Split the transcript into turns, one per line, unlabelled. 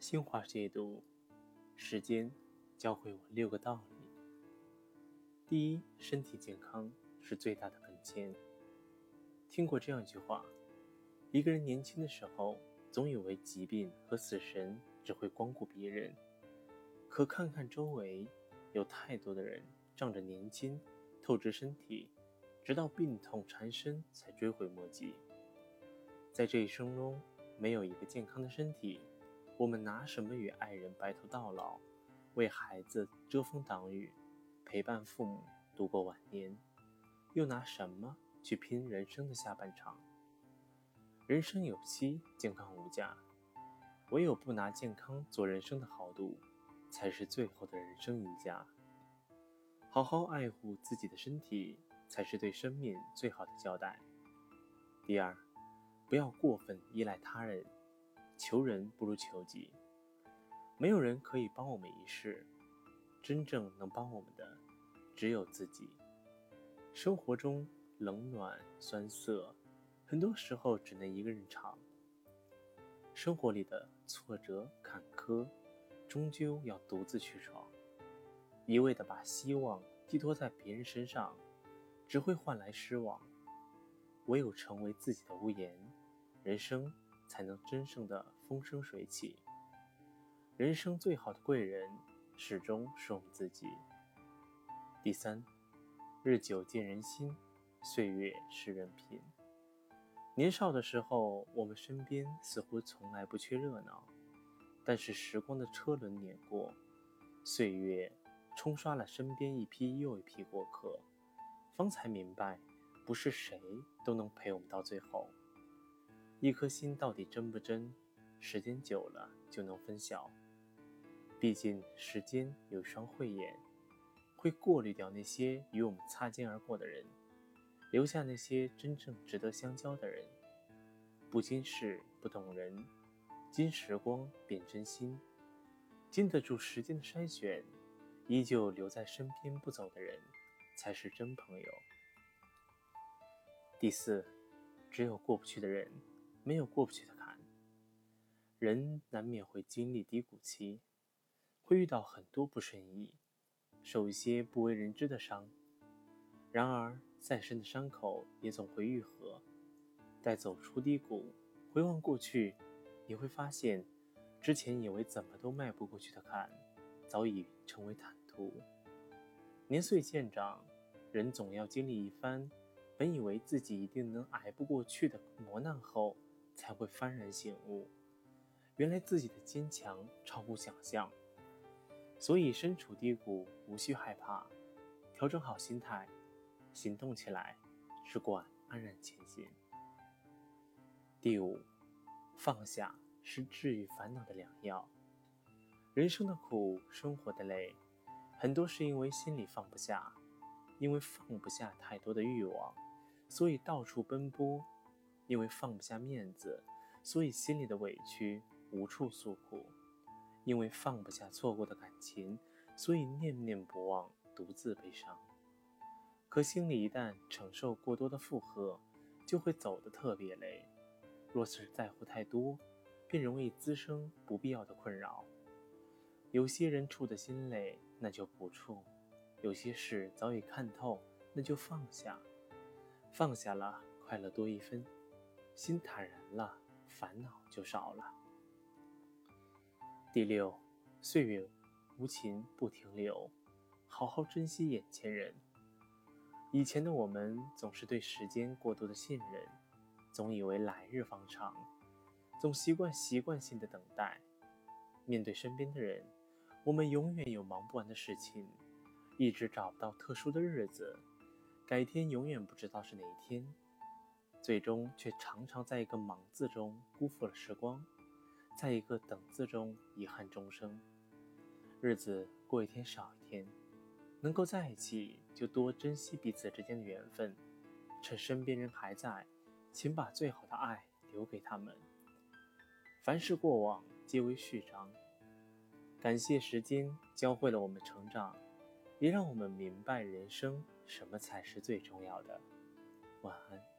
新华解读：时间教会我六个道理。第一，身体健康是最大的本钱。听过这样一句话：一个人年轻的时候，总以为疾病和死神只会光顾别人，可看看周围，有太多的人仗着年轻透支身体，直到病痛缠身才追悔莫及。在这一生中，没有一个健康的身体。我们拿什么与爱人白头到老，为孩子遮风挡雨，陪伴父母度过晚年？又拿什么去拼人生的下半场？人生有期，健康无价。唯有不拿健康做人生的豪赌，才是最后的人生赢家。好好爱护自己的身体，才是对生命最好的交代。第二，不要过分依赖他人。求人不如求己，没有人可以帮我们一世，真正能帮我们的只有自己。生活中冷暖酸涩，很多时候只能一个人尝。生活里的挫折坎坷，终究要独自去闯。一味的把希望寄托在别人身上，只会换来失望。唯有成为自己的屋檐，人生。才能真正的风生水起。人生最好的贵人，始终是我们自己。第三，日久见人心，岁月识人品。年少的时候，我们身边似乎从来不缺热闹，但是时光的车轮碾过，岁月冲刷了身边一批又一批过客，方才明白，不是谁都能陪我们到最后。一颗心到底真不真？时间久了就能分晓。毕竟时间有双慧眼，会过滤掉那些与我们擦肩而过的人，留下那些真正值得相交的人。不经事不懂人，经时光变真心。经得住时间的筛选，依旧留在身边不走的人，才是真朋友。第四，只有过不去的人。没有过不去的坎，人难免会经历低谷期，会遇到很多不顺意，受一些不为人知的伤。然而，再深的伤口也总会愈合。待走出低谷，回望过去，你会发现，之前以为怎么都迈不过去的坎，早已成为坦途。年岁渐长，人总要经历一番，本以为自己一定能挨不过去的磨难后。才会幡然醒悟，原来自己的坚强超乎想象。所以身处低谷无需害怕，调整好心态，行动起来，只管安然前行。第五，放下是治愈烦恼的良药。人生的苦，生活的累，很多是因为心里放不下，因为放不下太多的欲望，所以到处奔波。因为放不下面子，所以心里的委屈无处诉苦；因为放不下错过的感情，所以念念不忘，独自悲伤。可心里一旦承受过多的负荷，就会走得特别累。若是在乎太多，便容易滋生不必要的困扰。有些人处的心累，那就不处；有些事早已看透，那就放下。放下了，快乐多一分。心坦然了，烦恼就少了。第六，岁月无情不停留，好好珍惜眼前人。以前的我们总是对时间过度的信任，总以为来日方长，总习惯习惯性的等待。面对身边的人，我们永远有忙不完的事情，一直找不到特殊的日子，改天永远不知道是哪一天。最终却常常在一个忙字中辜负了时光，在一个等字中遗憾终生。日子过一天少一天，能够在一起就多珍惜彼此之间的缘分。趁身边人还在，请把最好的爱留给他们。凡是过往，皆为序章。感谢时间教会了我们成长，也让我们明白人生什么才是最重要的。晚安。